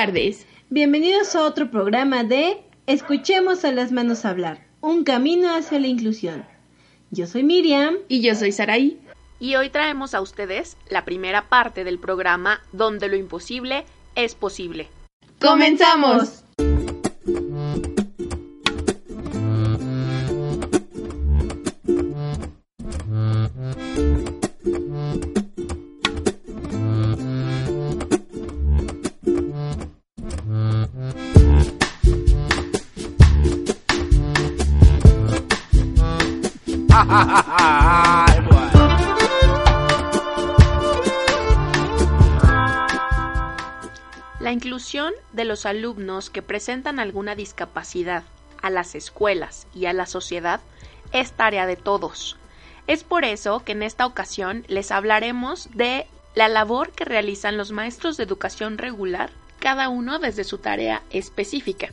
Buenas tardes. Bienvenidos a otro programa de Escuchemos a las manos hablar, un camino hacia la inclusión. Yo soy Miriam. Y yo soy Saraí. Y hoy traemos a ustedes la primera parte del programa donde lo imposible es posible. ¡Comenzamos! La inclusión de los alumnos que presentan alguna discapacidad a las escuelas y a la sociedad es tarea de todos. Es por eso que en esta ocasión les hablaremos de la labor que realizan los maestros de educación regular, cada uno desde su tarea específica.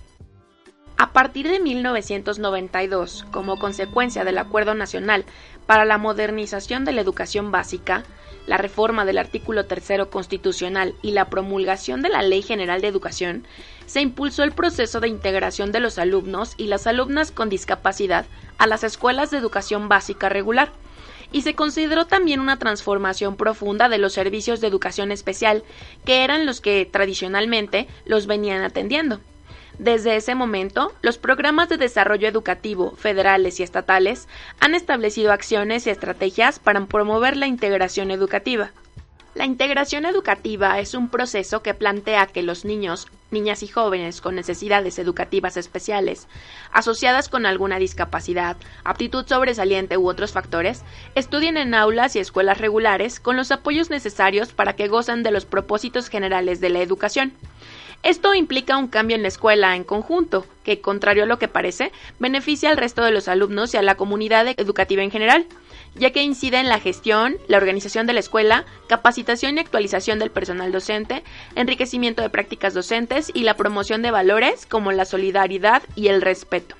A partir de 1992, como consecuencia del Acuerdo Nacional para la Modernización de la Educación Básica, la reforma del artículo tercero constitucional y la promulgación de la Ley General de Educación, se impulsó el proceso de integración de los alumnos y las alumnas con discapacidad a las escuelas de educación básica regular, y se consideró también una transformación profunda de los servicios de educación especial, que eran los que tradicionalmente los venían atendiendo. Desde ese momento, los programas de desarrollo educativo federales y estatales han establecido acciones y estrategias para promover la integración educativa. La integración educativa es un proceso que plantea que los niños, niñas y jóvenes con necesidades educativas especiales, asociadas con alguna discapacidad, aptitud sobresaliente u otros factores, estudien en aulas y escuelas regulares con los apoyos necesarios para que gozan de los propósitos generales de la educación. Esto implica un cambio en la escuela en conjunto, que, contrario a lo que parece, beneficia al resto de los alumnos y a la comunidad educativa en general, ya que incide en la gestión, la organización de la escuela, capacitación y actualización del personal docente, enriquecimiento de prácticas docentes y la promoción de valores como la solidaridad y el respeto.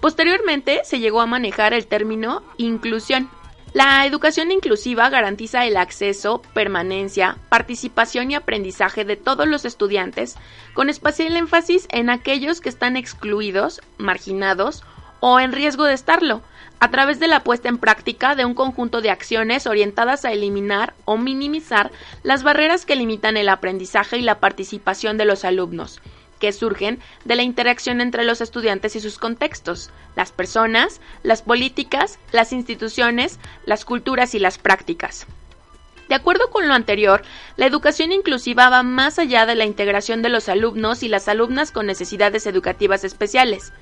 Posteriormente se llegó a manejar el término inclusión, la educación inclusiva garantiza el acceso, permanencia, participación y aprendizaje de todos los estudiantes, con especial énfasis en aquellos que están excluidos, marginados o en riesgo de estarlo, a través de la puesta en práctica de un conjunto de acciones orientadas a eliminar o minimizar las barreras que limitan el aprendizaje y la participación de los alumnos, que surgen de la interacción entre los estudiantes y sus contextos, las personas, las políticas, las instituciones, las culturas y las prácticas. De acuerdo con lo anterior, la educación inclusiva va más allá de la integración de los alumnos y las alumnas con necesidades educativas especiales.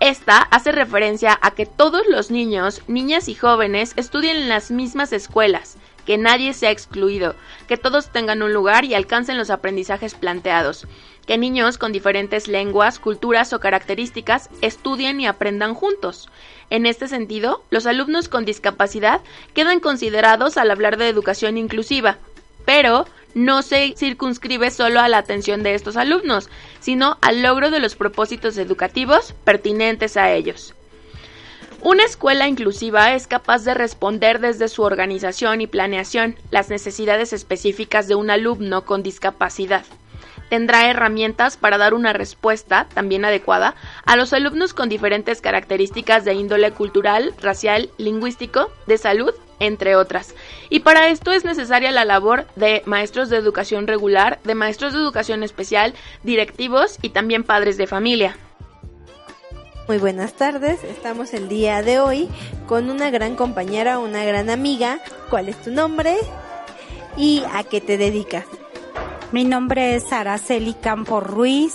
Esta hace referencia a que todos los niños, niñas y jóvenes estudien en las mismas escuelas, que nadie sea excluido, que todos tengan un lugar y alcancen los aprendizajes planteados, que niños con diferentes lenguas, culturas o características estudien y aprendan juntos. En este sentido, los alumnos con discapacidad quedan considerados al hablar de educación inclusiva, pero no se circunscribe solo a la atención de estos alumnos, sino al logro de los propósitos educativos pertinentes a ellos. Una escuela inclusiva es capaz de responder desde su organización y planeación las necesidades específicas de un alumno con discapacidad tendrá herramientas para dar una respuesta también adecuada a los alumnos con diferentes características de índole cultural, racial, lingüístico, de salud, entre otras. Y para esto es necesaria la labor de maestros de educación regular, de maestros de educación especial, directivos y también padres de familia. Muy buenas tardes, estamos el día de hoy con una gran compañera, una gran amiga. ¿Cuál es tu nombre y a qué te dedicas? Mi nombre es Araceli Campo Ruiz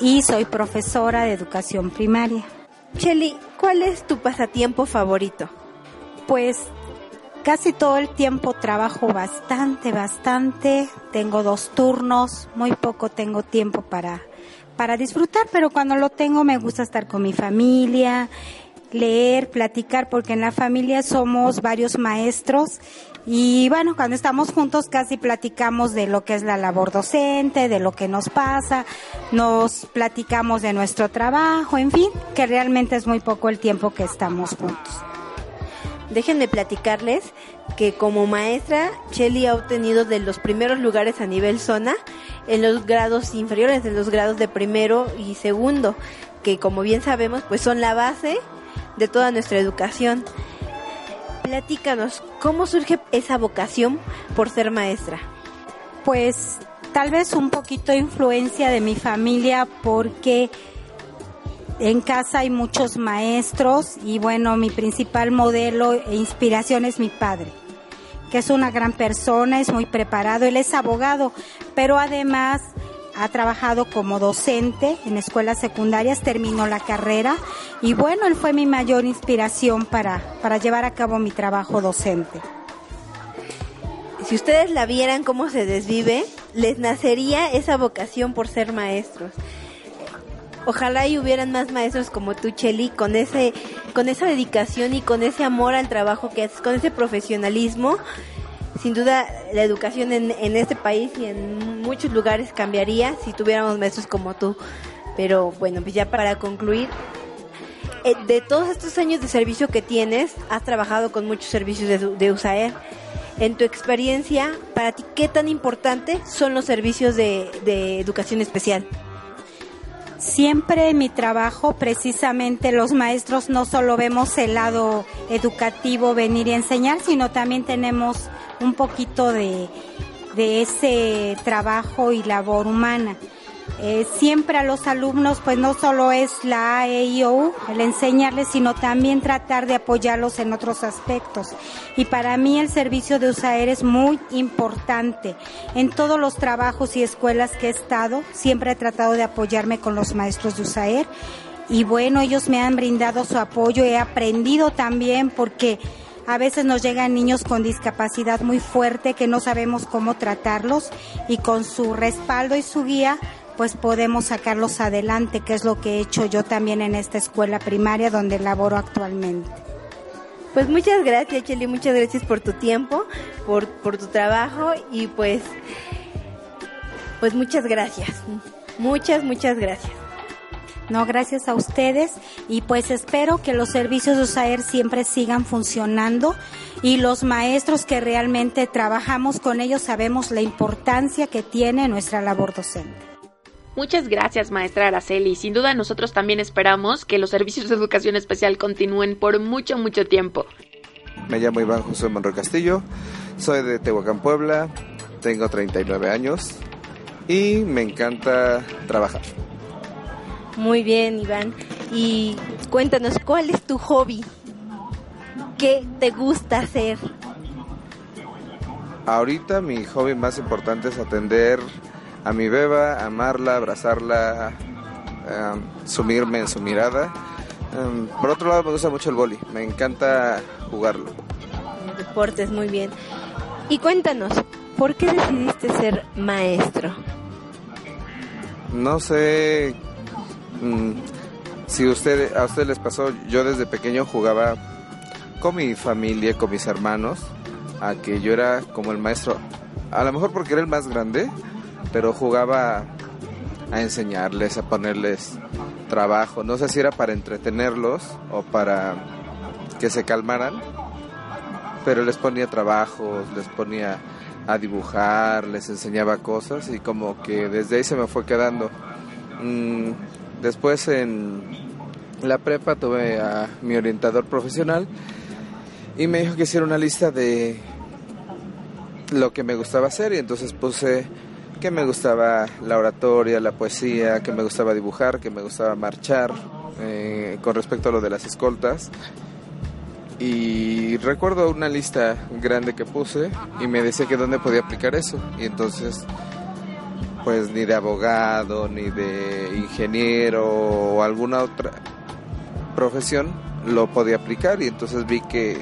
y soy profesora de educación primaria. Cheli, ¿cuál es tu pasatiempo favorito? Pues casi todo el tiempo trabajo bastante, bastante. Tengo dos turnos, muy poco tengo tiempo para, para disfrutar, pero cuando lo tengo me gusta estar con mi familia, leer, platicar, porque en la familia somos varios maestros y bueno, cuando estamos juntos casi platicamos de lo que es la labor docente, de lo que nos pasa, nos platicamos de nuestro trabajo, en fin, que realmente es muy poco el tiempo que estamos juntos. Déjenme platicarles que como maestra, Shelly ha obtenido de los primeros lugares a nivel zona en los grados inferiores, en los grados de primero y segundo, que como bien sabemos, pues son la base de toda nuestra educación. Platícanos, ¿cómo surge esa vocación por ser maestra? Pues tal vez un poquito de influencia de mi familia porque en casa hay muchos maestros y bueno, mi principal modelo e inspiración es mi padre, que es una gran persona, es muy preparado, él es abogado, pero además ha trabajado como docente en escuelas secundarias, terminó la carrera y bueno, él fue mi mayor inspiración para, para llevar a cabo mi trabajo docente. Si ustedes la vieran cómo se desvive, les nacería esa vocación por ser maestros. Ojalá y hubieran más maestros como tú, Cheli, con ese, con esa dedicación y con ese amor al trabajo que haces, con ese profesionalismo. Sin duda, la educación en, en este país y en muchos lugares cambiaría si tuviéramos maestros como tú. Pero bueno, pues ya para concluir, eh, de todos estos años de servicio que tienes, has trabajado con muchos servicios de, de USAER. En tu experiencia, para ti, ¿qué tan importante son los servicios de, de educación especial? Siempre en mi trabajo, precisamente los maestros no solo vemos el lado educativo, venir y enseñar, sino también tenemos un poquito de, de ese trabajo y labor humana. Eh, siempre a los alumnos, pues no solo es la A, E, I, O, U, el enseñarles, sino también tratar de apoyarlos en otros aspectos. Y para mí el servicio de USAER es muy importante. En todos los trabajos y escuelas que he estado, siempre he tratado de apoyarme con los maestros de USAER. Y bueno, ellos me han brindado su apoyo, he aprendido también porque a veces nos llegan niños con discapacidad muy fuerte que no sabemos cómo tratarlos y con su respaldo y su guía pues podemos sacarlos adelante, que es lo que he hecho yo también en esta escuela primaria donde laboro actualmente. Pues muchas gracias, Cheli, muchas gracias por tu tiempo, por, por tu trabajo y pues, pues muchas gracias. Muchas, muchas gracias. No, gracias a ustedes y pues espero que los servicios de USAER siempre sigan funcionando y los maestros que realmente trabajamos con ellos sabemos la importancia que tiene nuestra labor docente. Muchas gracias, maestra Araceli. Sin duda nosotros también esperamos que los servicios de educación especial continúen por mucho, mucho tiempo. Me llamo Iván José Monroy Castillo, soy de Tehuacán, Puebla, tengo 39 años y me encanta trabajar. Muy bien, Iván. Y cuéntanos, ¿cuál es tu hobby? ¿Qué te gusta hacer? Ahorita mi hobby más importante es atender a mi beba, amarla, abrazarla, um, sumirme en su mirada. Um, por otro lado me gusta mucho el boli, me encanta jugarlo. Deportes, muy bien. Y cuéntanos, ¿por qué decidiste ser maestro? No sé mm, si usted, a ustedes les pasó, yo desde pequeño jugaba con mi familia, con mis hermanos, a que yo era como el maestro, a lo mejor porque era el más grande, pero jugaba a enseñarles, a ponerles trabajo. No sé si era para entretenerlos o para que se calmaran, pero les ponía trabajos, les ponía a dibujar, les enseñaba cosas y como que desde ahí se me fue quedando. Mm, después en la prepa tuve a mi orientador profesional y me dijo que hiciera una lista de lo que me gustaba hacer y entonces puse que me gustaba la oratoria, la poesía, que me gustaba dibujar, que me gustaba marchar, eh, con respecto a lo de las escoltas. Y recuerdo una lista grande que puse y me decía que dónde podía aplicar eso. Y entonces, pues ni de abogado, ni de ingeniero o alguna otra profesión lo podía aplicar. Y entonces vi que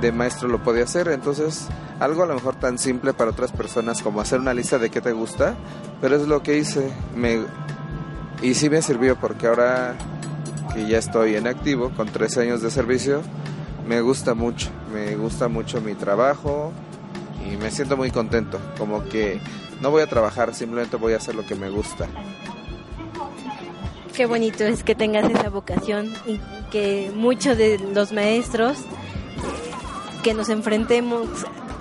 de maestro lo podía hacer. Entonces, algo a lo mejor tan simple para otras personas como hacer una lista de qué te gusta, pero es lo que hice. Me, y sí me sirvió porque ahora que ya estoy en activo, con tres años de servicio, me gusta mucho. Me gusta mucho mi trabajo y me siento muy contento. Como que no voy a trabajar, simplemente voy a hacer lo que me gusta. Qué bonito es que tengas esa vocación y que muchos de los maestros que nos enfrentemos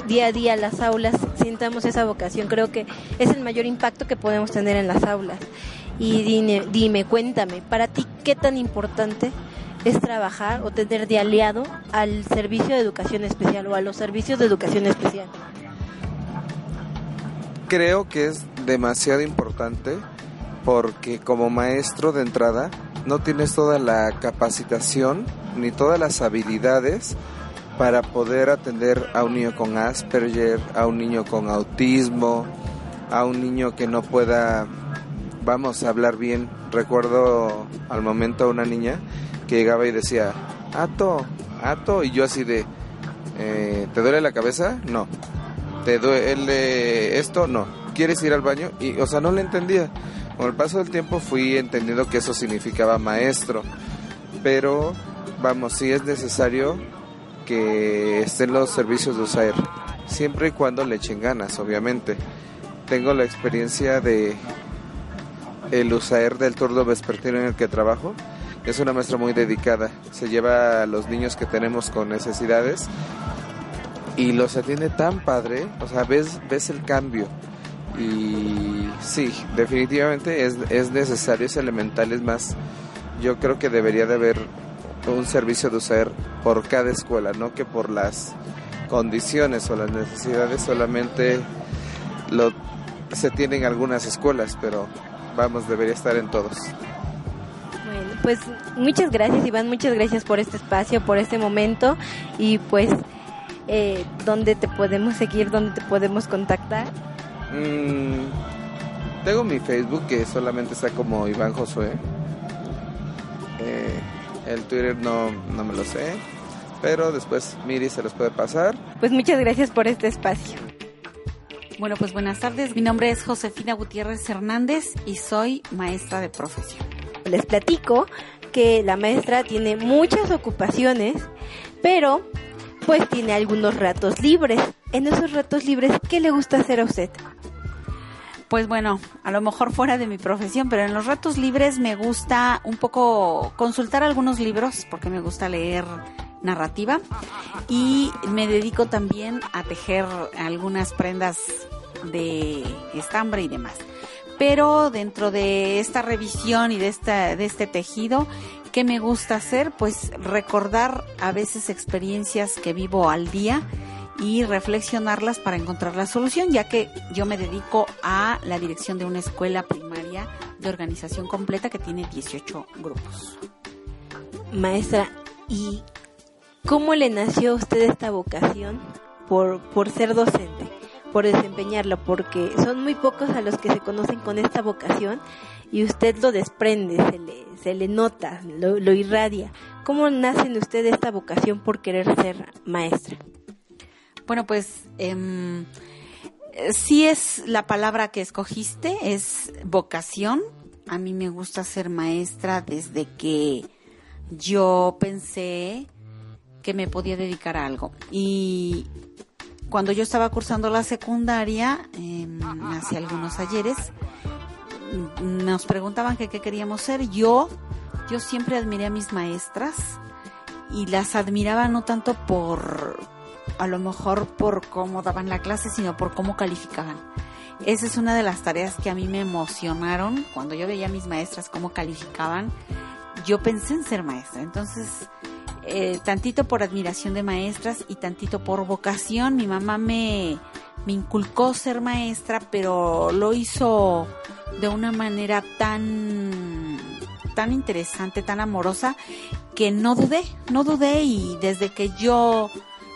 día a día las aulas sintamos esa vocación. Creo que es el mayor impacto que podemos tener en las aulas. Y dime, dime, cuéntame, para ti, ¿qué tan importante es trabajar o tener de aliado al servicio de educación especial o a los servicios de educación especial? Creo que es demasiado importante porque como maestro de entrada no tienes toda la capacitación ni todas las habilidades para poder atender a un niño con Asperger, a un niño con autismo, a un niño que no pueda, vamos a hablar bien. Recuerdo al momento a una niña que llegaba y decía, Ato, Ato, y yo así de, eh, ¿te duele la cabeza? No. ¿Te duele esto? No. ¿Quieres ir al baño? Y, o sea, no le entendía. Con el paso del tiempo fui entendiendo que eso significaba maestro, pero vamos, sí es necesario que estén los servicios de USAER, siempre y cuando le echen ganas, obviamente. Tengo la experiencia de el USAER del turno vespertino en el que trabajo. Es una maestra muy dedicada, se lleva a los niños que tenemos con necesidades y los atiende tan padre, o sea, ves, ves el cambio y sí, definitivamente es, es necesario, es elemental, es más, yo creo que debería de haber un servicio de USAER por cada escuela, no que por las condiciones o las necesidades solamente lo se tienen algunas escuelas, pero vamos, debería estar en todos. Bueno, pues muchas gracias Iván, muchas gracias por este espacio, por este momento y pues eh, dónde te podemos seguir, dónde te podemos contactar. Mm, tengo mi Facebook que solamente está como Iván Josué. El Twitter no, no me lo sé, pero después Miri se los puede pasar. Pues muchas gracias por este espacio. Bueno, pues buenas tardes. Mi nombre es Josefina Gutiérrez Hernández y soy maestra de profesión. Les platico que la maestra tiene muchas ocupaciones, pero pues tiene algunos ratos libres. En esos ratos libres, ¿qué le gusta hacer a usted? Pues bueno, a lo mejor fuera de mi profesión, pero en los ratos libres me gusta un poco consultar algunos libros porque me gusta leer narrativa y me dedico también a tejer algunas prendas de estambre y demás. Pero dentro de esta revisión y de, esta, de este tejido, ¿qué me gusta hacer? Pues recordar a veces experiencias que vivo al día y reflexionarlas para encontrar la solución, ya que yo me dedico a la dirección de una escuela primaria de organización completa que tiene 18 grupos. Maestra, ¿y cómo le nació a usted esta vocación por, por ser docente, por desempeñarla? Porque son muy pocos a los que se conocen con esta vocación y usted lo desprende, se le, se le nota, lo, lo irradia. ¿Cómo nace en usted esta vocación por querer ser maestra? Bueno, pues eh, sí es la palabra que escogiste, es vocación. A mí me gusta ser maestra desde que yo pensé que me podía dedicar a algo. Y cuando yo estaba cursando la secundaria, eh, hace algunos ayeres, nos preguntaban que qué queríamos ser. Yo, yo siempre admiré a mis maestras y las admiraba no tanto por a lo mejor por cómo daban la clase, sino por cómo calificaban. Esa es una de las tareas que a mí me emocionaron cuando yo veía a mis maestras cómo calificaban. Yo pensé en ser maestra, entonces eh, tantito por admiración de maestras y tantito por vocación. Mi mamá me, me inculcó ser maestra, pero lo hizo de una manera tan tan interesante, tan amorosa, que no dudé, no dudé y desde que yo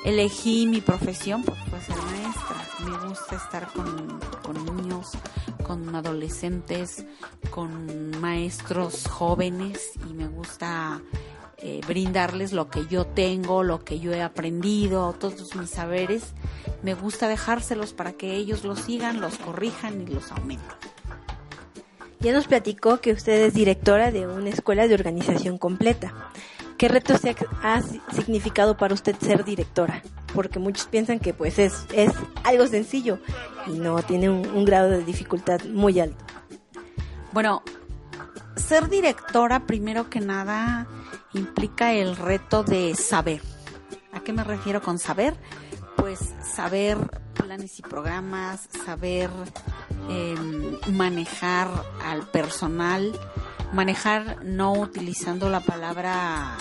elegí mi profesión, pues fue ser maestra. Me gusta estar con, con niños, con adolescentes, con maestros jóvenes y me gusta eh, brindarles lo que yo tengo, lo que yo he aprendido, todos mis saberes. Me gusta dejárselos para que ellos los sigan, los corrijan y los aumenten. Ya nos platicó que usted es directora de una escuela de organización completa. ¿Qué retos ha significado para usted ser directora? Porque muchos piensan que pues es, es algo sencillo y no tiene un, grado de dificultad muy alto. Bueno, ser directora primero que nada implica el reto de saber. ¿A qué me refiero con saber? Pues saber planes y programas, saber em, manejar al personal, manejar no utilizando la palabra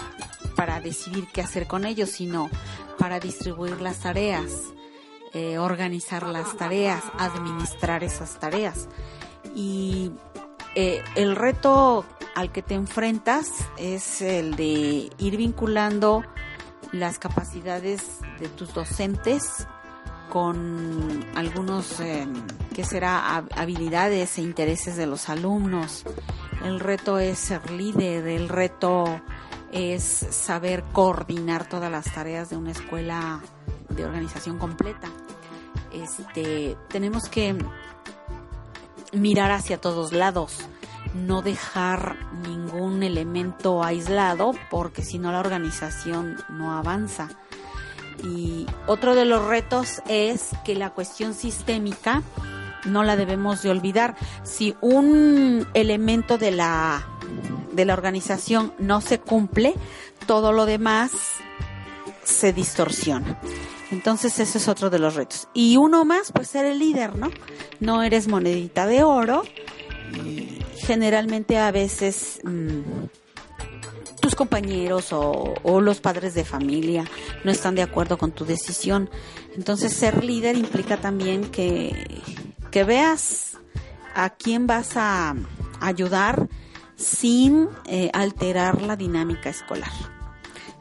para decidir qué hacer con ellos, sino para distribuir las tareas, eh, organizar las tareas, administrar esas tareas. Y eh, el reto al que te enfrentas es el de ir vinculando las capacidades de tus docentes con algunos, eh, que será? habilidades e intereses de los alumnos. El reto es ser líder, el reto es saber coordinar todas las tareas de una escuela de organización completa. Este, tenemos que mirar hacia todos lados, no dejar ningún elemento aislado porque si no la organización no avanza. Y otro de los retos es que la cuestión sistémica no la debemos de olvidar. Si un elemento de la de la organización no se cumple, todo lo demás se distorsiona. Entonces ese es otro de los retos. Y uno más, pues ser el líder, ¿no? No eres monedita de oro generalmente a veces mm, tus compañeros o, los padres de familia no están de acuerdo con tu decisión. Entonces ser líder implica también que, que veas a quién vas a ayudar sin eh, alterar la dinámica escolar.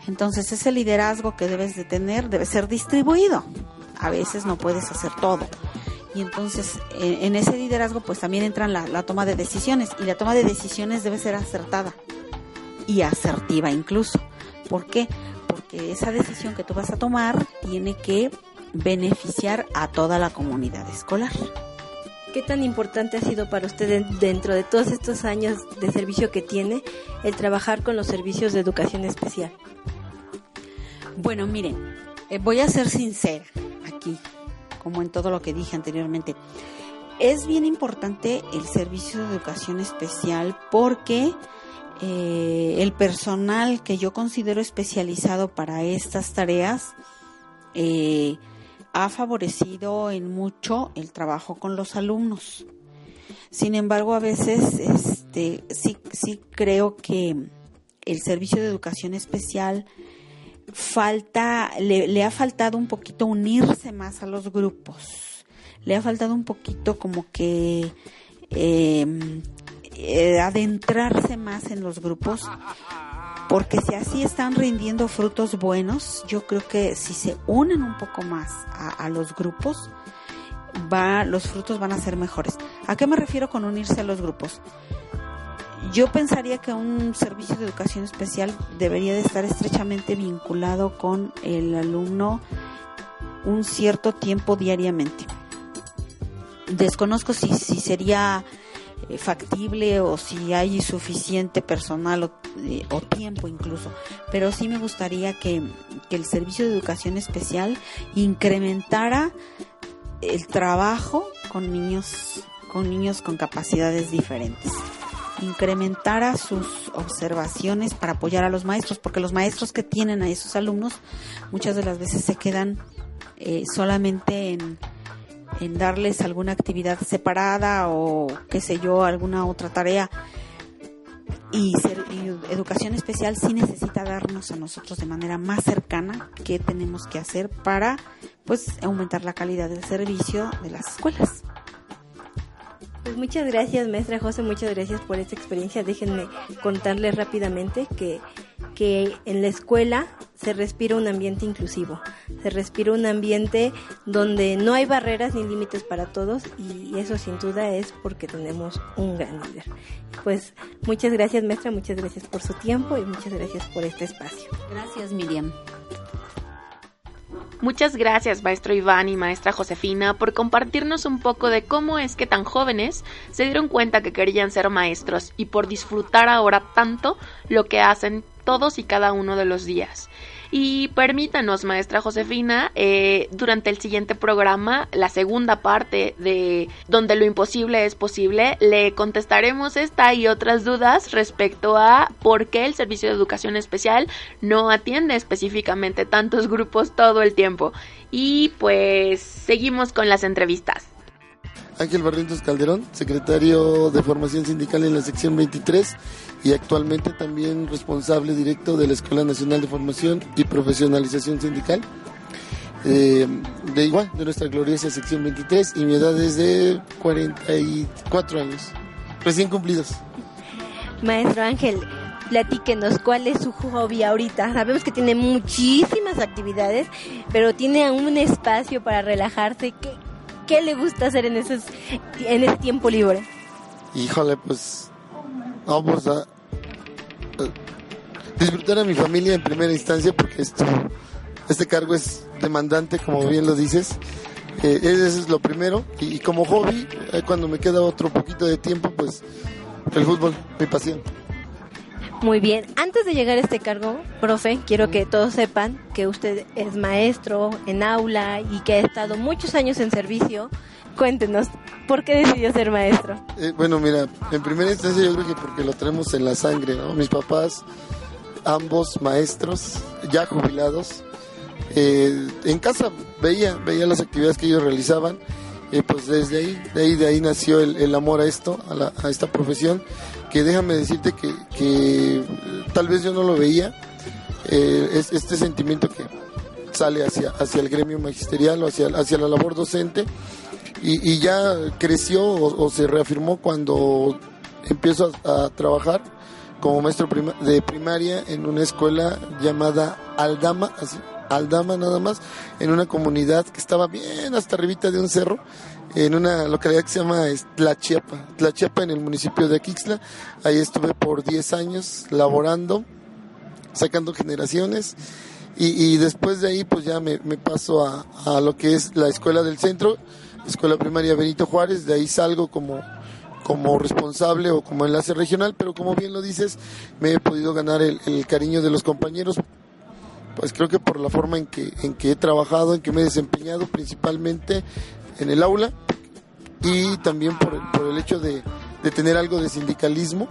Entonces ese liderazgo que debes de tener debe ser distribuido. A veces no puedes hacer todo. Y entonces en ese liderazgo pues también entra la, la toma de decisiones y la toma de decisiones debe ser acertada y asertiva incluso. ¿Por qué? Porque esa decisión que tú vas a tomar tiene que beneficiar a toda la comunidad escolar. ¿Qué tan importante ha sido para usted dentro de todos estos años de servicio que tiene el trabajar con los servicios de educación especial? Bueno, miren, eh, voy a ser sincera aquí, como en todo lo que dije anteriormente. Es bien importante el servicio de educación especial porque eh, el personal que yo considero especializado para estas tareas eh, ha favorecido en mucho el trabajo con los alumnos. Sin embargo, a veces este, sí, sí creo que el servicio de educación especial falta, le, ha faltado un poquito unirse más a los grupos. Le ha faltado un poquito como que em, eh, adentrarse más en los grupos porque si así están rindiendo frutos buenos, yo creo que si se unen un poco más a, los grupos, va, los frutos van a ser mejores. ¿A qué me refiero con unirse a los grupos? Yo pensaría que un servicio de educación especial debería de estar estrechamente vinculado con el alumno un cierto tiempo diariamente. Desconozco si, si sería factible o si hay suficiente personal eh, o, tiempo incluso. Pero sí me gustaría que, que el servicio de educación especial incrementara el trabajo con niños con niños con capacidades diferentes incrementara sus observaciones para apoyar a los maestros, porque los maestros que tienen a esos alumnos muchas de las veces se quedan eh, solamente en, en darles alguna actividad separada o qué sé yo, alguna otra tarea. Y, ser, educación especial sí necesita darnos a nosotros de manera más cercana qué tenemos que hacer para pues aumentar la calidad del servicio de las escuelas. Pues muchas gracias, maestra José, muchas gracias por esta experiencia. Déjenme contarles rápidamente que, que en la escuela se respira un ambiente inclusivo, se respira un ambiente donde no hay barreras ni límites para todos y eso sin duda es porque tenemos un gran líder. Pues muchas gracias, maestra, muchas gracias por su tiempo y muchas gracias por este espacio. Gracias, Miriam. Muchas gracias, maestro Iván y maestra Josefina, por compartirnos un poco de cómo es que tan jóvenes se dieron cuenta que querían ser maestros y por disfrutar ahora tanto lo que hacen todos y cada uno de los días. Y permítanos, maestra Josefina, eh, durante el siguiente programa, la segunda parte de Donde lo imposible es posible, le contestaremos esta y otras dudas respecto a por qué el Servicio de Educación Especial no atiende específicamente tantos grupos todo el tiempo. Y pues seguimos con las entrevistas. Ángel Barrientos Calderón, secretario de Formación Sindical en la sección 23 y actualmente también responsable directo de la Escuela Nacional de Formación y Profesionalización Sindical. Eh, de igual, de nuestra gloriosa sección 23 y mi edad es de 44 años, recién cumplidos. Maestro Ángel, platíquenos cuál es su hobby ahorita. Sabemos que tiene muchísimas actividades, pero tiene un espacio para relajarse. ¿Qué, qué le gusta hacer en, esos, en ese tiempo libre? Híjole, pues vamos a, a disfrutar a mi familia en primera instancia porque esto, este cargo es demandante, como bien lo dices. Eh, eso es lo primero. Y, y como hobby, eh, cuando me queda otro poquito de tiempo, pues el fútbol, mi pasión. Muy bien, antes de llegar a este cargo, profe, quiero que todos sepan que usted es maestro en aula y que ha estado muchos años en servicio. Cuéntenos, ¿por qué decidió ser maestro? Eh, bueno, mira, en primera instancia yo creo que porque lo tenemos en la sangre, ¿no? Mis papás, ambos maestros, ya jubilados, eh, en casa veía, veía las actividades que ellos realizaban, y pues desde ahí, de ahí, de ahí nació el, el amor a esto, a, la, a esta profesión, que déjame decirte que, que eh, tal vez yo no lo veía, eh, es este sentimiento que sale hacia, hacia el gremio magisterial o hacia, hacia la labor docente y, ya creció o, se reafirmó cuando empiezo a, a trabajar como maestro prima, de primaria en una escuela llamada Aldama, así, Aldama nada más, en una comunidad que estaba bien hasta arribita de un cerro, en una localidad que se llama Tlachiapa, Tlachiapa en el municipio de Aquixla. Ahí estuve por 10 años laborando, sacando generaciones. Y, después de ahí pues ya me, paso a, a, lo que es la escuela del centro, escuela primaria Benito Juárez, de ahí salgo como, como responsable o como enlace regional, pero como bien lo dices, me he podido ganar el, el cariño de los compañeros pues creo que por la forma en que, en que he trabajado, en que me he desempeñado principalmente en el aula y también por el, por el hecho de, de, tener algo de sindicalismo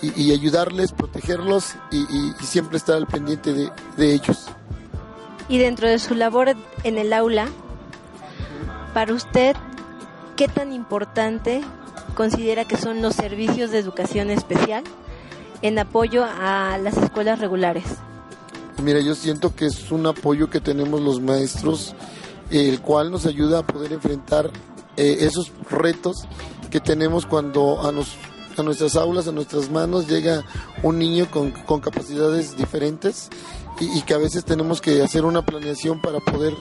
y, y ayudarles, protegerlos y, y, y, siempre estar al pendiente de, de ellos. Y dentro de su labor en el aula, para usted, ¿qué tan importante considera que son los servicios de educación especial en apoyo a las escuelas regulares? Mira, yo siento que es un apoyo que tenemos los maestros, el cual nos ayuda a poder enfrentar eh, esos retos que tenemos cuando a, nos, a, nuestras aulas, a nuestras manos llega un niño con, con capacidades diferentes y, que a veces tenemos que hacer una planeación para poder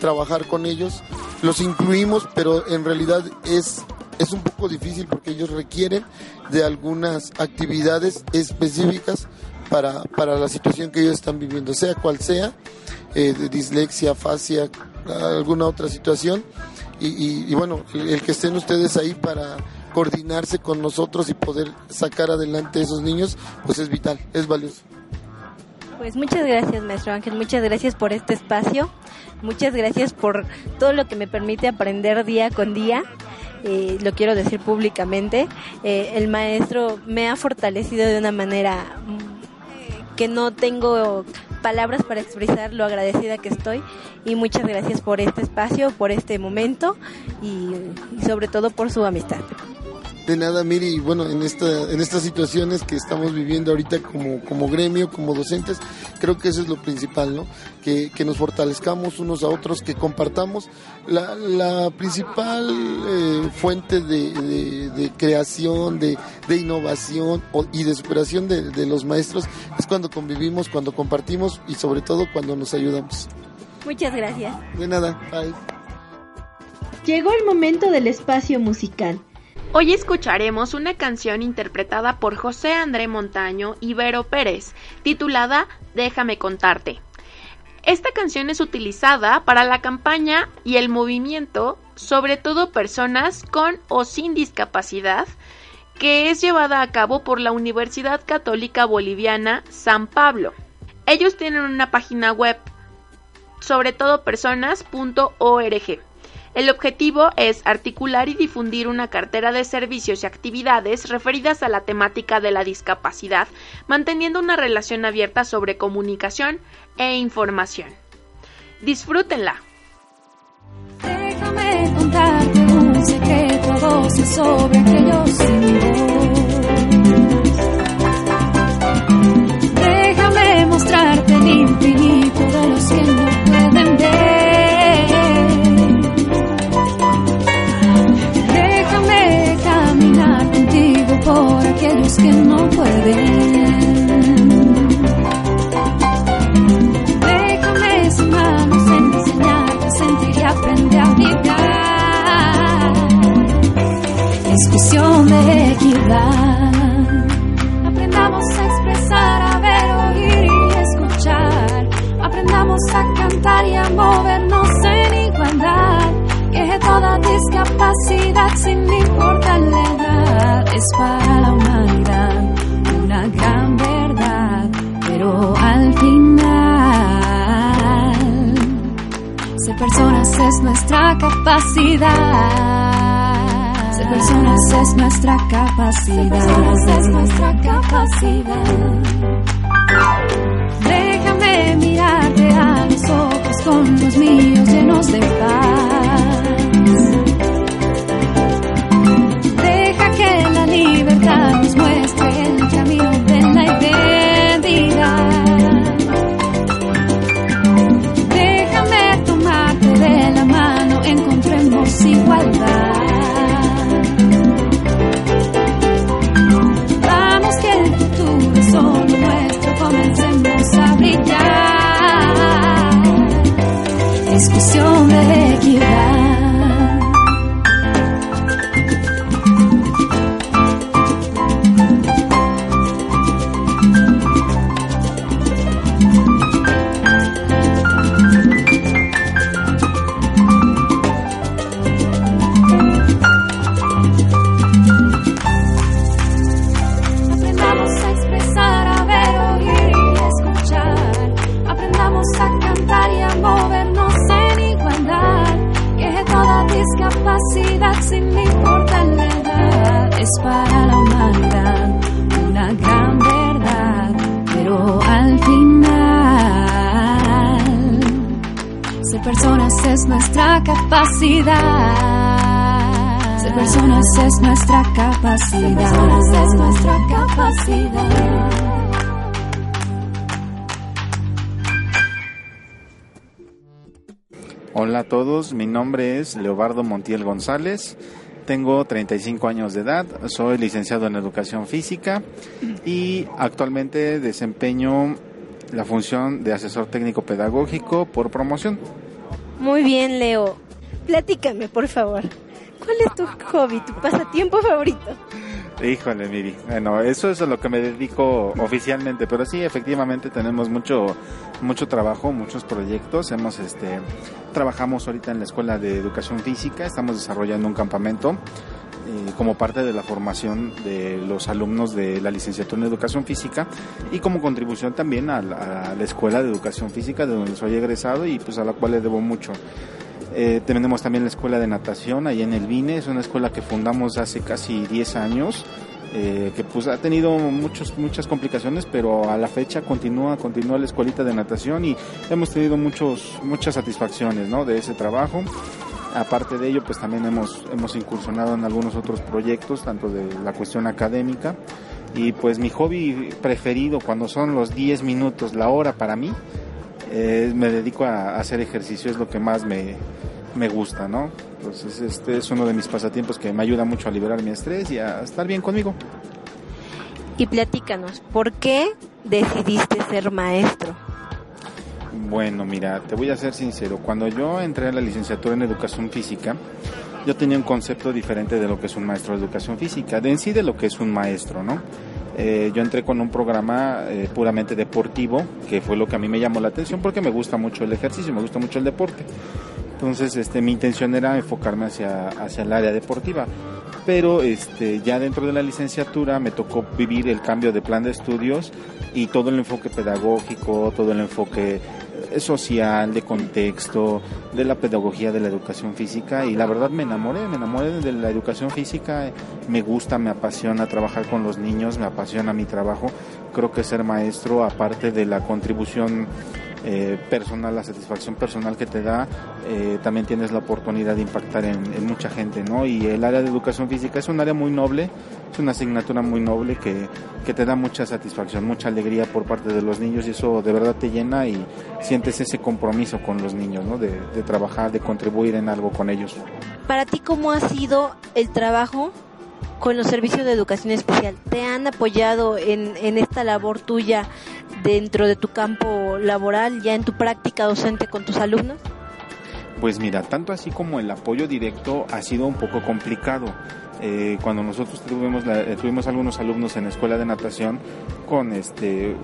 trabajar con ellos. Los incluimos, pero en realidad es, es un poco difícil porque ellos requieren de algunas actividades específicas para, para la situación que ellos están viviendo, sea cual sea, eh, de dislexia, fascia, alguna otra situación. Y, y, y bueno, el, que estén ustedes ahí para coordinarse con nosotros y poder sacar adelante a esos niños, pues es vital, es valioso. Pues muchas gracias, maestro Ángel, muchas gracias por este espacio, muchas gracias por todo lo que me permite aprender día con día. Eh, lo quiero decir públicamente, eh, el maestro me ha fortalecido de una manera que no tengo palabras para expresar lo agradecida que estoy y muchas gracias por este espacio, por este momento y, y sobre todo por su amistad. De nada, Miri, bueno, en esta, en estas situaciones que estamos viviendo ahorita como, como gremio, como docentes, creo que eso es lo principal, ¿no? Que, que nos fortalezcamos unos a otros, que compartamos. La, la principal eh, fuente de, de, de, creación, de, de innovación o, y de superación de, de los maestros es cuando convivimos, cuando compartimos y sobre todo cuando nos ayudamos. Muchas gracias. De nada, bye. Llegó el momento del espacio musical. Hoy escucharemos una canción interpretada por José André Montaño y Vero Pérez, titulada Déjame contarte. Esta canción es utilizada para la campaña y el movimiento, sobre todo personas con o sin discapacidad, que es llevada a cabo por la Universidad Católica Boliviana San Pablo. Ellos tienen una página web, sobre todo personas.org. El objetivo es articular y difundir una cartera de servicios y actividades referidas a la temática de la discapacidad, manteniendo una relación abierta sobre comunicación e información. Disfrútenla. Déjame contarte un secreto a sobre aquellos. Déjame mostrarte el infinito que no pueden. Déjame sin manos enseñarte a sentir y aprender a vibrar. Es de equidad. Aprendamos a expresar, a ver, oír y escuchar. Aprendamos a cantar y a movernos en igualdad. Que toda discapacidad, sin importar la edad, es para la humanidad Al final, ser personas es nuestra capacidad. Ser personas es nuestra capacidad. Ser personas es nuestra capacidad. Déjame mirarte a los ojos con los míos llenos de paz. Deja que la libertad nos muestre es nuestra capacidad. Ser personas es nuestra capacidad. Ser personas es nuestra capacidad. Hola a todos, mi nombre es Leobardo Montiel González, tengo 35 años de edad, soy licenciado en educación física y actualmente desempeño la función de asesor técnico pedagógico por promoción. Muy bien, Leo. Platícame, por favor. ¿Cuál es tu hobby, tu pasatiempo favorito? Híjole, Miri. Bueno, eso es a lo que me dedico oficialmente, pero sí, efectivamente tenemos mucho mucho trabajo, muchos proyectos. Hemos este trabajamos ahorita en la Escuela de Educación Física, estamos desarrollando un campamento eh, como parte de la formación de los alumnos de la licenciatura en Educación Física y como contribución también a la, a la Escuela de Educación Física de donde soy egresado y pues a la cual le debo mucho. Eh, tenemos también la escuela de natación ahí en el Vine, es una escuela que fundamos hace casi 10 años, eh, que pues ha tenido muchos, muchas complicaciones, pero a la fecha continúa, continúa la escuelita de natación y hemos tenido muchos, muchas satisfacciones ¿no? de ese trabajo. Aparte de ello, pues también hemos, hemos incursionado en algunos otros proyectos, tanto de la cuestión académica. Y pues mi hobby preferido cuando son los 10 minutos, la hora para mí, eh, me dedico a, hacer ejercicio, es lo que más me, me gusta, ¿no? Entonces este es uno de mis pasatiempos que me ayuda mucho a liberar mi estrés y a estar bien conmigo. Y platícanos, ¿por qué decidiste ser maestro? Bueno, mira, te voy a ser sincero. Cuando yo entré a la licenciatura en educación física, yo tenía un concepto diferente de lo que es un maestro de educación física, de en sí de lo que es un maestro, ¿no? Eh, yo entré con un programa eh, puramente deportivo, que fue lo que a mí me llamó la atención porque me gusta mucho el ejercicio, me gusta mucho el deporte. Entonces, este, mi intención era enfocarme hacia, hacia el área deportiva. pero este, ya dentro de la licenciatura me tocó vivir el cambio de plan de estudios y todo el enfoque pedagógico, todo el enfoque social, de contexto, de la pedagogía de la educación física y la verdad me enamoré, me enamoré de la educación física, me gusta, me apasiona trabajar con los niños, me apasiona mi trabajo, creo que ser maestro, aparte de la contribución eh, personal, la satisfacción personal que te da, eh, también tienes la oportunidad de impactar en, mucha gente, ¿no? Y el área de educación física es un área muy noble, es una asignatura muy noble que, que te da mucha satisfacción, mucha alegría por parte de los niños y eso de verdad te llena y sientes ese compromiso con los niños, ¿no? De, de trabajar, de contribuir en algo con ellos. Para ti, ¿cómo ha sido el trabajo con los servicios de educación especial? ¿Te han apoyado en, en esta labor tuya dentro de tu campo laboral, ya en tu práctica docente con tus alumnos? Pues mira, tanto así como el apoyo directo ha sido un poco complicado. Eh, cuando nosotros tuvimos, eh, tuvimos algunos alumnos en la escuela de natación con este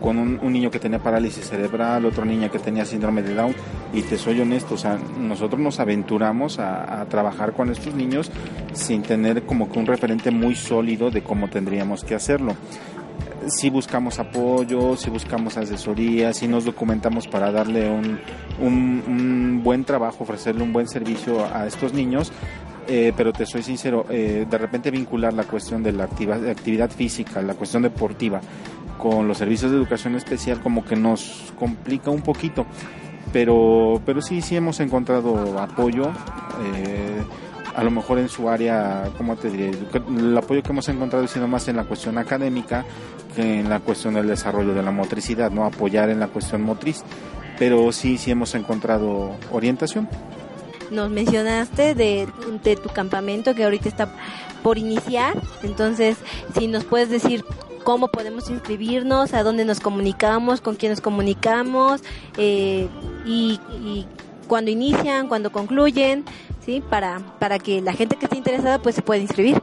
con un, niño que tenía parálisis cerebral, otro niña que tenía síndrome de Down, y te soy honesto, o sea, nosotros nos aventuramos a, trabajar con estos niños sin tener como que un referente muy sólido de cómo tendríamos que hacerlo si buscamos apoyo, si buscamos asesoría, si nos documentamos para darle un, un, buen trabajo, ofrecerle un buen servicio a estos niños. Eh, pero te soy sincero, eh, de repente vincular la cuestión de la actividad física, la cuestión deportiva, con los servicios de educación especial como que nos complica un poquito. Pero, pero sí, sí hemos encontrado apoyo. Eh, a lo mejor en su área, ¿cómo te diré? El apoyo que hemos encontrado es sido más en la cuestión académica que en la cuestión del desarrollo de la motricidad, ¿no? Apoyar en la cuestión motriz. Pero sí, sí hemos encontrado orientación. Nos mencionaste de, de tu campamento que ahorita está por iniciar, entonces si nos puedes decir cómo podemos inscribirnos, a dónde nos comunicamos, con quién nos comunicamos eh, y, y cuándo inician, cuándo concluyen, ¿sí? Para, para que la gente que esté interesada pues se pueda inscribir.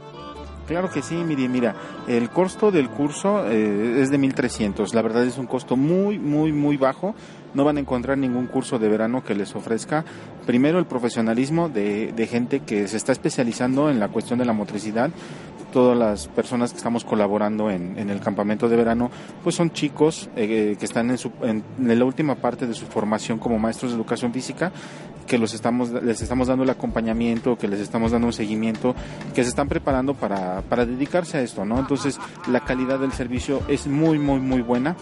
Claro que sí, mire, mira, el costo del curso eh, es de 1.300. La verdad es un costo muy, muy, muy bajo. No van a encontrar ningún curso de verano que les ofrezca, primero, el profesionalismo de, de gente que se está especializando en la cuestión de la motricidad todas las personas que estamos colaborando en, en el campamento de verano, pues son chicos eh, que están en, su, en, la última parte de su formación como maestros de educación física, que los estamos, les estamos dando el acompañamiento, que les estamos dando un seguimiento, que se están preparando para, para dedicarse a esto, ¿no? Entonces, la calidad del servicio es muy, muy, muy buena.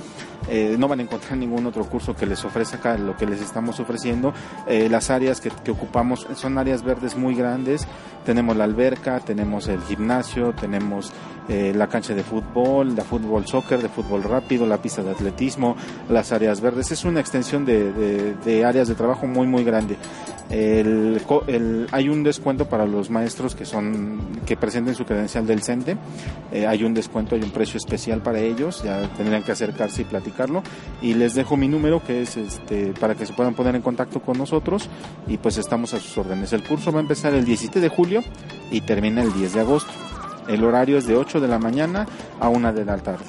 Eh, no van a encontrar ningún otro curso que les ofrezca lo que les estamos ofreciendo. Eh, las áreas que, que, ocupamos son áreas verdes muy grandes. Tenemos la alberca, tenemos el gimnasio, tenemos eh, la cancha de fútbol, de fútbol soccer, de fútbol rápido, la pista de atletismo, las áreas verdes. Es una extensión de, de áreas de trabajo muy, muy grande. Hay un descuento para los maestros que son que presenten su credencial del CENTE. Eh, hay un descuento, hay un precio especial para ellos. Ya tendrían que acercarse y platicarlo. Y les dejo mi número que es este para que se puedan poner en contacto con nosotros y pues estamos a sus órdenes. El curso va a empezar el 17 de julio y termina el 10 de agosto. El horario es de 8 de la mañana a 1 de la tarde.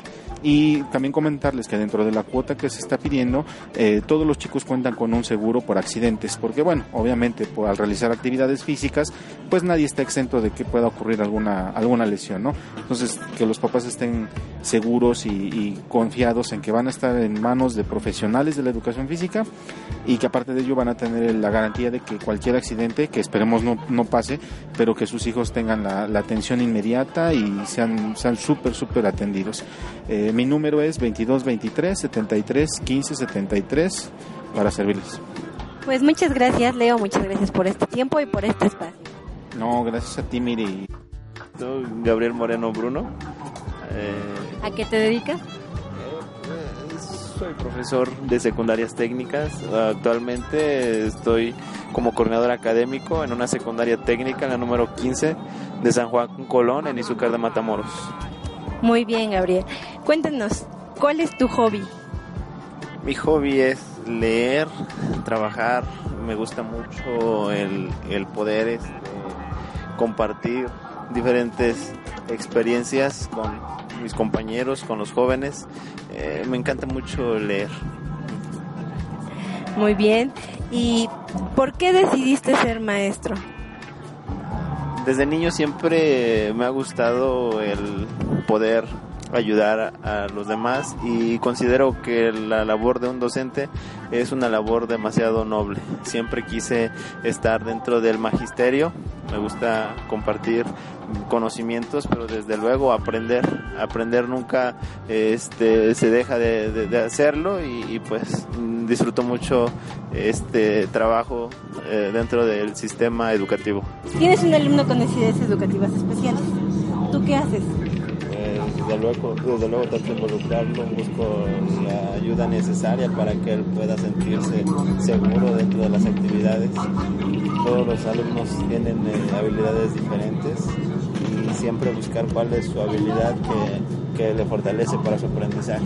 Y también comentarles que dentro de la cuota que se está pidiendo, eh, todos los chicos cuentan con un seguro por accidentes, porque bueno, obviamente al realizar actividades físicas, pues nadie está exento de que pueda ocurrir alguna, alguna lesión, ¿no? Entonces, que los papás estén seguros y, y confiados en que van a estar en manos de profesionales de la educación física y que aparte de ello van a tener la garantía de que cualquier accidente, que esperemos no, no pase, pero que sus hijos tengan la, atención inmediata y sean sean súper, súper atendidos. Eh, mi número es 2223 73 15 73 para servirles. Pues muchas gracias, Leo. Muchas gracias por este tiempo y por este espacio. No, gracias a ti, Miri. Soy Gabriel Moreno Bruno. Eh, ¿A qué te dedicas? soy profesor de secundarias técnicas. Actualmente estoy como coordinador académico en una secundaria técnica, en la número 15 de San Juan Colón, en Izúcar de Matamoros. Muy bien, Gabriel. Cuéntanos, ¿cuál es tu hobby? Mi hobby es leer, trabajar. Me gusta mucho el, el poder este, compartir diferentes experiencias con mis compañeros, con los jóvenes. Eh, me encanta mucho leer. Muy bien. ¿Y por qué decidiste ser maestro? Desde niño siempre me ha gustado el poder ayudar a los demás y considero que la labor de un docente es una labor demasiado noble. Siempre quise estar dentro del magisterio, me gusta compartir conocimientos, pero desde luego aprender, aprender nunca este, se deja de, hacerlo y, pues disfruto mucho este trabajo eh, dentro del sistema educativo. Tienes un alumno con necesidades educativas especiales. ¿Tú qué haces? Desde luego, desde luego trato de involucrarlo, busco la ayuda necesaria para que él pueda sentirse seguro dentro de las actividades. Todos los alumnos tienen eh, habilidades diferentes y siempre buscar cuál es su habilidad que, que, le fortalece para su aprendizaje,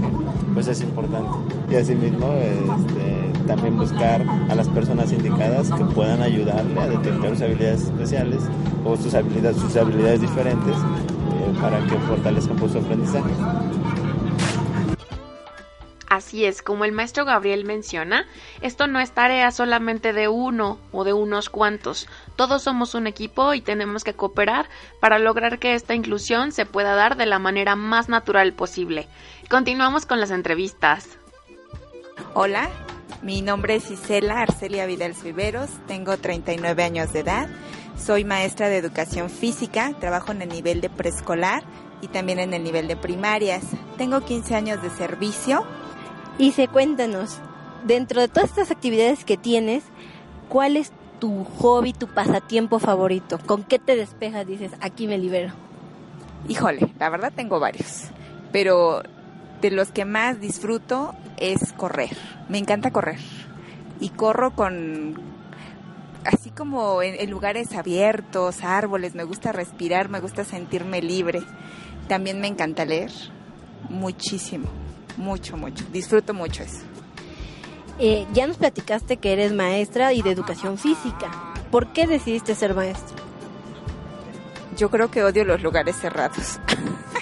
pues es importante. Y asimismo, este, también buscar a las personas indicadas que puedan ayudarle a detectar sus habilidades especiales o sus habilidades, sus habilidades diferentes para que fortalezcan su aprendizaje. Así es, como el maestro Gabriel menciona, esto no es tarea solamente de uno o de unos cuantos. Todos somos un equipo y tenemos que cooperar para lograr que esta inclusión se pueda dar de la manera más natural posible. Continuamos con las entrevistas. Hola, mi nombre es Isela Arcelia Vidal Viveros, tengo 39 años de edad soy maestra de educación física, trabajo en el nivel de preescolar y también en el nivel de primarias. Tengo 15 años de servicio. Y se cuéntanos, dentro de todas estas actividades que tienes, ¿cuál es tu hobby, tu pasatiempo favorito? ¿Con qué te despejas? Dices, aquí me libero. Híjole, la verdad tengo varios, pero de los que más disfruto es correr. Me encanta correr. Y corro con así como en, lugares abiertos, árboles, me gusta respirar, me gusta sentirme libre. También me encanta leer, muchísimo, mucho, mucho. Disfruto mucho eso. Eh, ya nos platicaste que eres maestra y de educación física. ¿Por qué decidiste ser maestra? Yo creo que odio los lugares cerrados.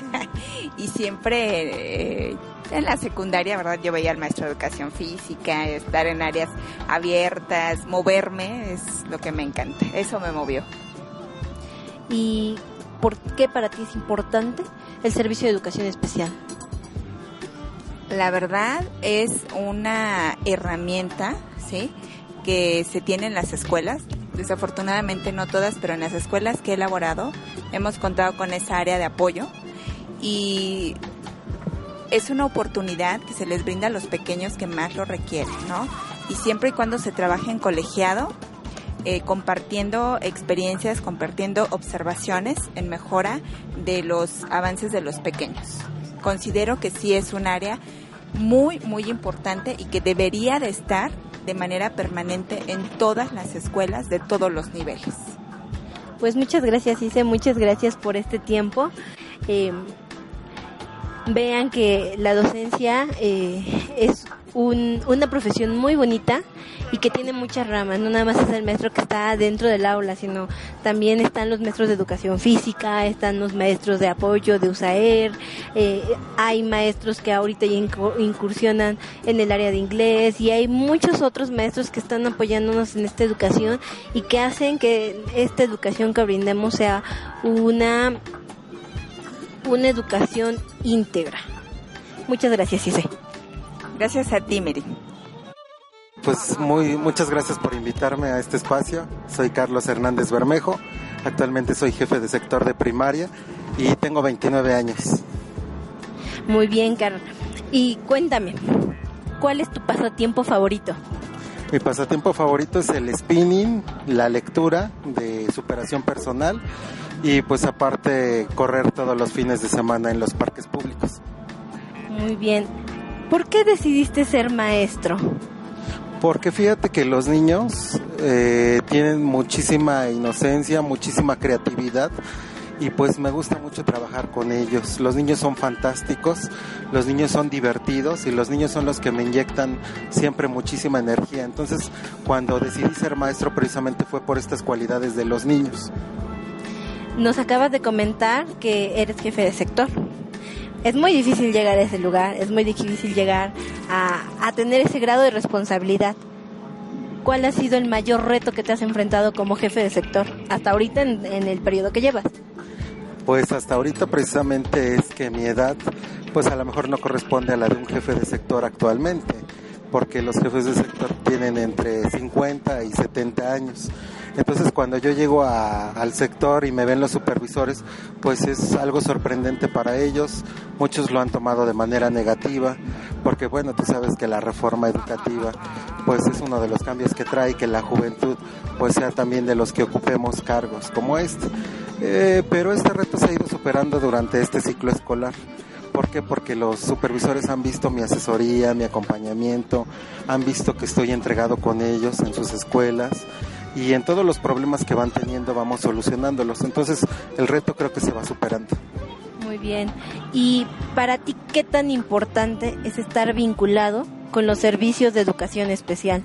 y siempre eh, en la secundaria, ¿verdad? Yo veía al maestro de educación física, estar en áreas abiertas, moverme, es lo que me encanta. Eso me movió. ¿Y por qué para ti es importante el servicio de educación especial? La verdad es una herramienta, ¿sí? Que se tiene en las escuelas. Desafortunadamente no todas, pero en las escuelas que he elaborado hemos contado con esa área de apoyo y es una oportunidad que se les brinda a los pequeños que más lo requieren, ¿no? Y siempre y cuando se trabaje en colegiado, eh, compartiendo experiencias, compartiendo observaciones en mejora de los avances de los pequeños. Considero que sí es un área muy, muy importante y que debería de estar de manera permanente en todas las escuelas de todos los niveles. Pues muchas gracias, Ise, muchas gracias por este tiempo. Eh, vean que la docencia eh, es una profesión muy bonita y que tiene muchas ramas. No nada más es el maestro que está dentro del aula, sino también están los maestros de educación física, están los maestros de apoyo de USAER, eh, hay maestros que ahorita incursionan en el área de inglés y hay muchos otros maestros que están apoyándonos en esta educación y que hacen que esta educación que brindemos sea una una educación íntegra. Muchas gracias, Ise. Gracias a ti, Mary. Pues muy, muchas gracias por invitarme a este espacio. Soy Carlos Hernández Bermejo. Actualmente soy jefe de sector de primaria y tengo 29 años. Muy bien, Carlos. Y cuéntame, ¿cuál es tu pasatiempo favorito? Mi pasatiempo favorito es el spinning, la lectura de superación personal y pues aparte correr todos los fines de semana en los parques públicos. Muy bien. ¿Por qué decidiste ser maestro? Porque fíjate que los niños eh, tienen muchísima inocencia, muchísima creatividad y pues me gusta mucho trabajar con ellos. Los niños son fantásticos, los niños son divertidos y los niños son los que me inyectan siempre muchísima energía. Entonces, cuando decidí ser maestro precisamente fue por estas cualidades de los niños. Nos acabas de comentar que eres jefe de sector. Es muy difícil llegar a ese lugar, es muy difícil llegar a, tener ese grado de responsabilidad. ¿cuál ha sido el mayor reto que te has enfrentado como jefe de sector hasta ahorita en, en el periodo que llevas? Pues hasta ahorita precisamente es que mi edad pues a lo mejor no corresponde a la de un jefe de sector actualmente, porque los jefes de sector tienen entre 50 y 70 años. Entonces cuando yo llego al sector y me ven los supervisores, pues es algo sorprendente para ellos. Muchos lo han tomado de manera negativa, porque bueno, tú sabes que la reforma educativa pues es uno de los cambios que trae que la juventud pues sea también de los que ocupemos cargos como este. Eh, pero este reto se ha ido superando durante este ciclo escolar. ¿Por qué? Porque los supervisores han visto mi asesoría, mi acompañamiento, han visto que estoy entregado con ellos en sus escuelas y en todos los problemas que van teniendo vamos solucionándolos. Entonces el reto creo que se va superando. Muy bien. ¿Y para ti qué tan importante es estar vinculado con los servicios de educación especial?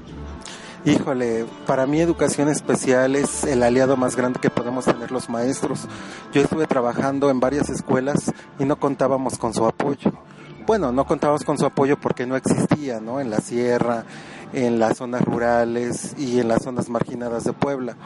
Híjole, para mí educación especial es el aliado más grande que podemos tener los maestros. Yo estuve trabajando en varias escuelas y no contábamos con su apoyo. Bueno, no contábamos con su apoyo porque no existía, ¿no? En la sierra, en las zonas rurales y en las zonas marginadas de Puebla.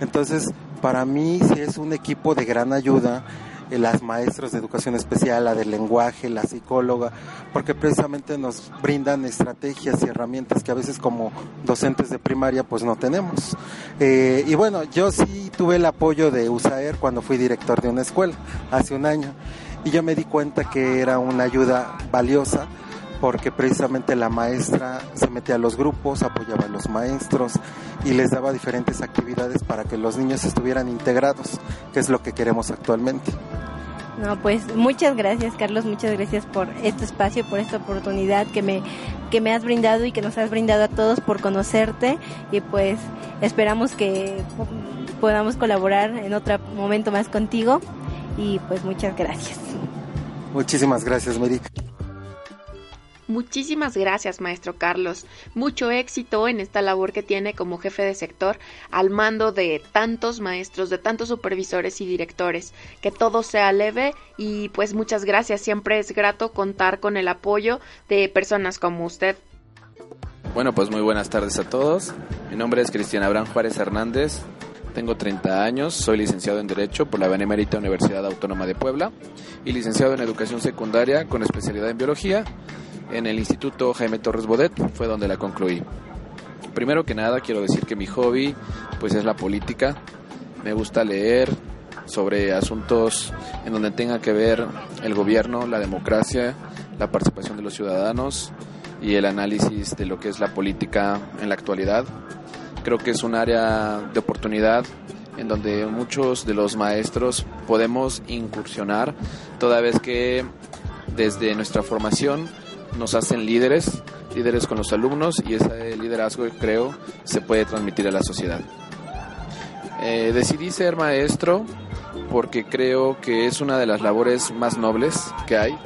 Entonces, para mí sí es un equipo de gran ayuda eh, las maestras de educación especial, la del lenguaje, la psicóloga, porque precisamente nos brindan estrategias y herramientas que a veces como docentes de primaria pues no tenemos. Eh, y bueno, yo sí tuve el apoyo de USAER cuando fui director de una escuela hace un año y yo me di cuenta que era una ayuda valiosa porque precisamente la maestra se metía a los grupos, apoyaba a los maestros y les daba diferentes actividades para que los niños estuvieran integrados, que es lo que queremos actualmente. No, pues muchas gracias, Carlos, muchas gracias por este espacio, por esta oportunidad que me que me has brindado y que nos has brindado a todos por conocerte y pues esperamos que podamos colaborar en otro momento más contigo y pues muchas gracias. Muchísimas gracias, Merik. Muchísimas gracias, maestro Carlos. Mucho éxito en esta labor que tiene como jefe de sector al mando de tantos maestros, de tantos supervisores y directores. Que todo sea leve y pues muchas gracias. Siempre es grato contar con el apoyo de personas como usted. Bueno, pues muy buenas tardes a todos. Mi nombre es Cristian Abraham Juárez Hernández. Tengo 30 años, soy licenciado en Derecho por la Benemérita Universidad Autónoma de Puebla y licenciado en Educación Secundaria con especialidad en Biología en el Instituto Jaime Torres Bodet, fue donde la concluí. Primero que nada quiero decir que mi hobby pues es la política. Me gusta leer sobre asuntos en donde tenga que ver el gobierno, la democracia, la participación de los ciudadanos y el análisis de lo que es la política en la actualidad. Creo que es un área de oportunidad en donde muchos de los maestros podemos incursionar, toda vez que desde nuestra formación nos hacen líderes, líderes con los alumnos y ese liderazgo creo se puede transmitir a la sociedad. Eh, decidí ser maestro porque creo que es una de las labores más nobles que hay,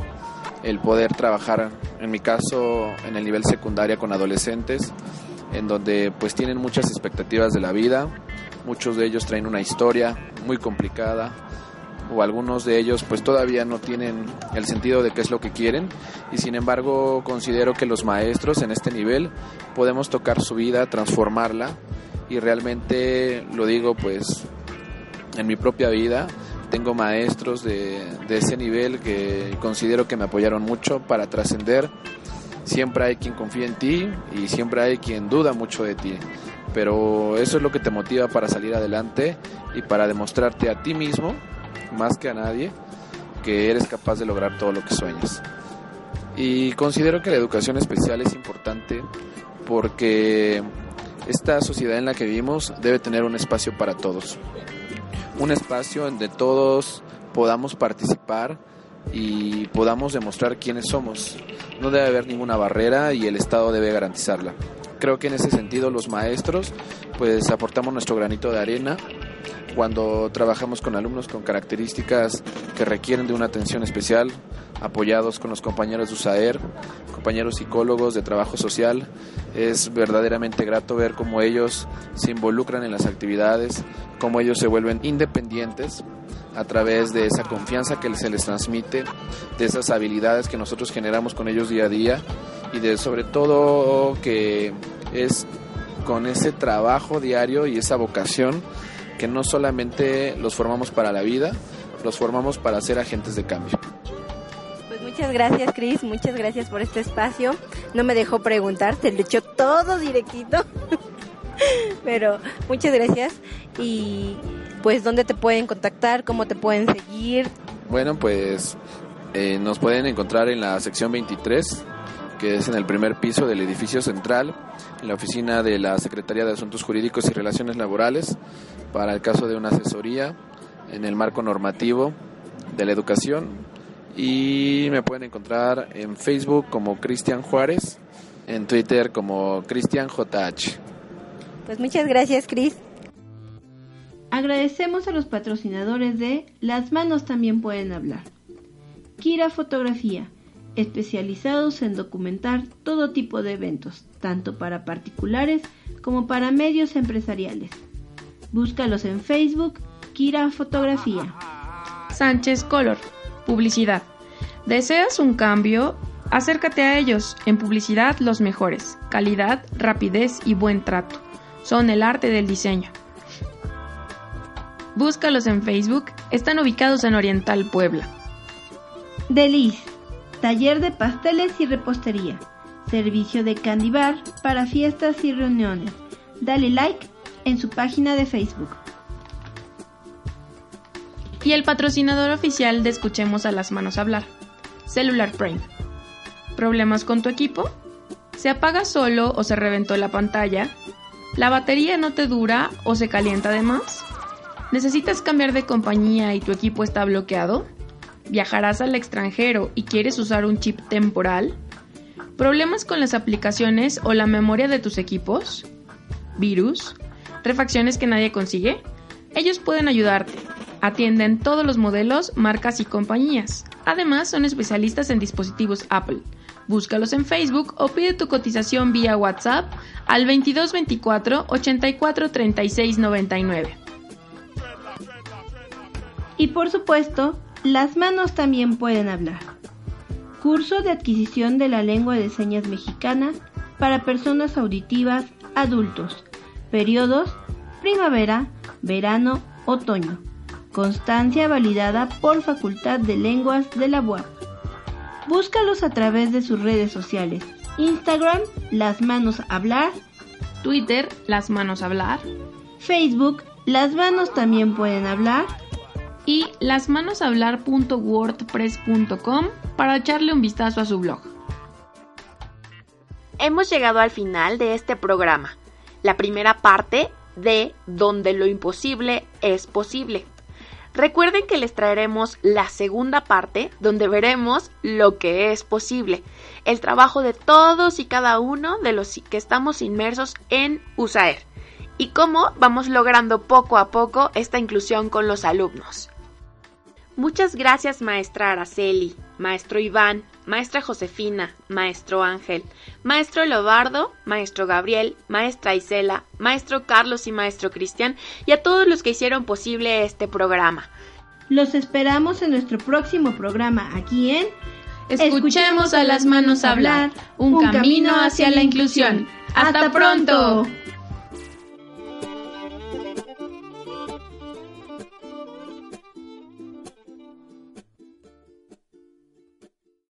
el poder trabajar, en mi caso, en el nivel secundaria con adolescentes, en donde pues tienen muchas expectativas de la vida, muchos de ellos traen una historia muy complicada, o algunos de ellos pues todavía no tienen el sentido de qué es lo que quieren. Y sin embargo considero que los maestros en este nivel podemos tocar su vida, transformarla. Y realmente lo digo pues en mi propia vida tengo maestros de, de ese nivel que considero que me apoyaron mucho para trascender. Siempre hay quien confía en ti y siempre hay quien duda mucho de ti. Pero eso es lo que te motiva para salir adelante y para demostrarte a ti mismo más que a nadie que eres capaz de lograr todo lo que sueñas. Y considero que la educación especial es importante porque esta sociedad en la que vivimos debe tener un espacio para todos. Un espacio donde todos podamos participar y podamos demostrar quiénes somos. No debe haber ninguna barrera y el Estado debe garantizarla. Creo que en ese sentido los maestros pues aportamos nuestro granito de arena cuando trabajamos con alumnos con características que requieren de una atención especial, apoyados con los compañeros de USAER, compañeros psicólogos de trabajo social. Es verdaderamente grato ver cómo ellos se involucran en las actividades, cómo ellos se vuelven independientes a través de esa confianza que se les transmite, de esas habilidades que nosotros generamos con ellos día a día y de sobre todo que es con ese trabajo diario y esa vocación que no solamente los formamos para la vida, los formamos para ser agentes de cambio. Pues muchas gracias, Cris. Muchas gracias por este espacio. No me dejó preguntar, se le echó todo directito. Pero muchas gracias. Y pues, ¿dónde te pueden contactar? ¿Cómo te pueden seguir? Bueno, pues eh, nos pueden encontrar en la sección 23, que es en el primer piso del edificio central, en la oficina de la Secretaría de Asuntos Jurídicos y Relaciones Laborales, para el caso de una asesoría en el marco normativo de la educación. Y me pueden encontrar en Facebook como Cristian Juárez, en Twitter como Cristian JH. Pues muchas gracias, Cris. Agradecemos a los patrocinadores de Las manos también pueden hablar. Kira Fotografía, especializados en documentar todo tipo de eventos, tanto para particulares como para medios empresariales. Búscalos en Facebook, Kira Fotografía. Sánchez Color, publicidad. ¿Deseas un cambio? Acércate a ellos. En publicidad los mejores. Calidad, rapidez y buen trato. Son el arte del diseño. Búscalos en Facebook. Están ubicados en Oriental Puebla. Deliz, taller de pasteles y repostería. Servicio de candy bar para fiestas y reuniones. Dale like en su página de Facebook. Y el patrocinador oficial de Escuchemos a las manos hablar. Cellular Frame. ¿Problemas con tu equipo? ¿Se apaga solo o se reventó la pantalla? ¿La batería no te dura o se calienta de más? ¿Necesitas cambiar de compañía y tu equipo está bloqueado? ¿Viajarás al extranjero y quieres usar un chip temporal? ¿Problemas con las aplicaciones o la memoria de tus equipos? ¿Virus? ¿Refacciones que nadie consigue? Ellos pueden ayudarte. Atienden todos los modelos, marcas y compañías. Además, son especialistas en dispositivos Apple. Búscalos en Facebook o pide tu cotización vía WhatsApp al 2224 84 36 99. Y por supuesto, las manos también pueden hablar. Curso de adquisición de la lengua de señas mexicana para personas auditivas adultos. Periodos primavera, verano, otoño. Constancia validada por Facultad de Lenguas de la UAP. Búscalos a través de sus redes sociales. Instagram, Las Manos Hablar. Twitter, Las Manos Hablar. Facebook, Las Manos también pueden hablar. Y lasmanoshablar.wordpress.com para echarle un vistazo a su blog. Hemos llegado al final de este programa, la primera parte de Donde lo imposible es posible. Recuerden que les traeremos la segunda parte donde veremos lo que es posible, el trabajo de todos y cada uno de los que estamos inmersos en USAER y cómo vamos logrando poco a poco esta inclusión con los alumnos. Muchas gracias maestra Araceli, maestro Iván, maestra Josefina, maestro Ángel, maestro Lobardo, maestro Gabriel, maestra Isela, maestro Carlos y maestro Cristian y a todos los que hicieron posible este programa. Los esperamos en nuestro próximo programa aquí en Escuchemos a las manos hablar, un, camino hacia la inclusión. ¡Hasta pronto!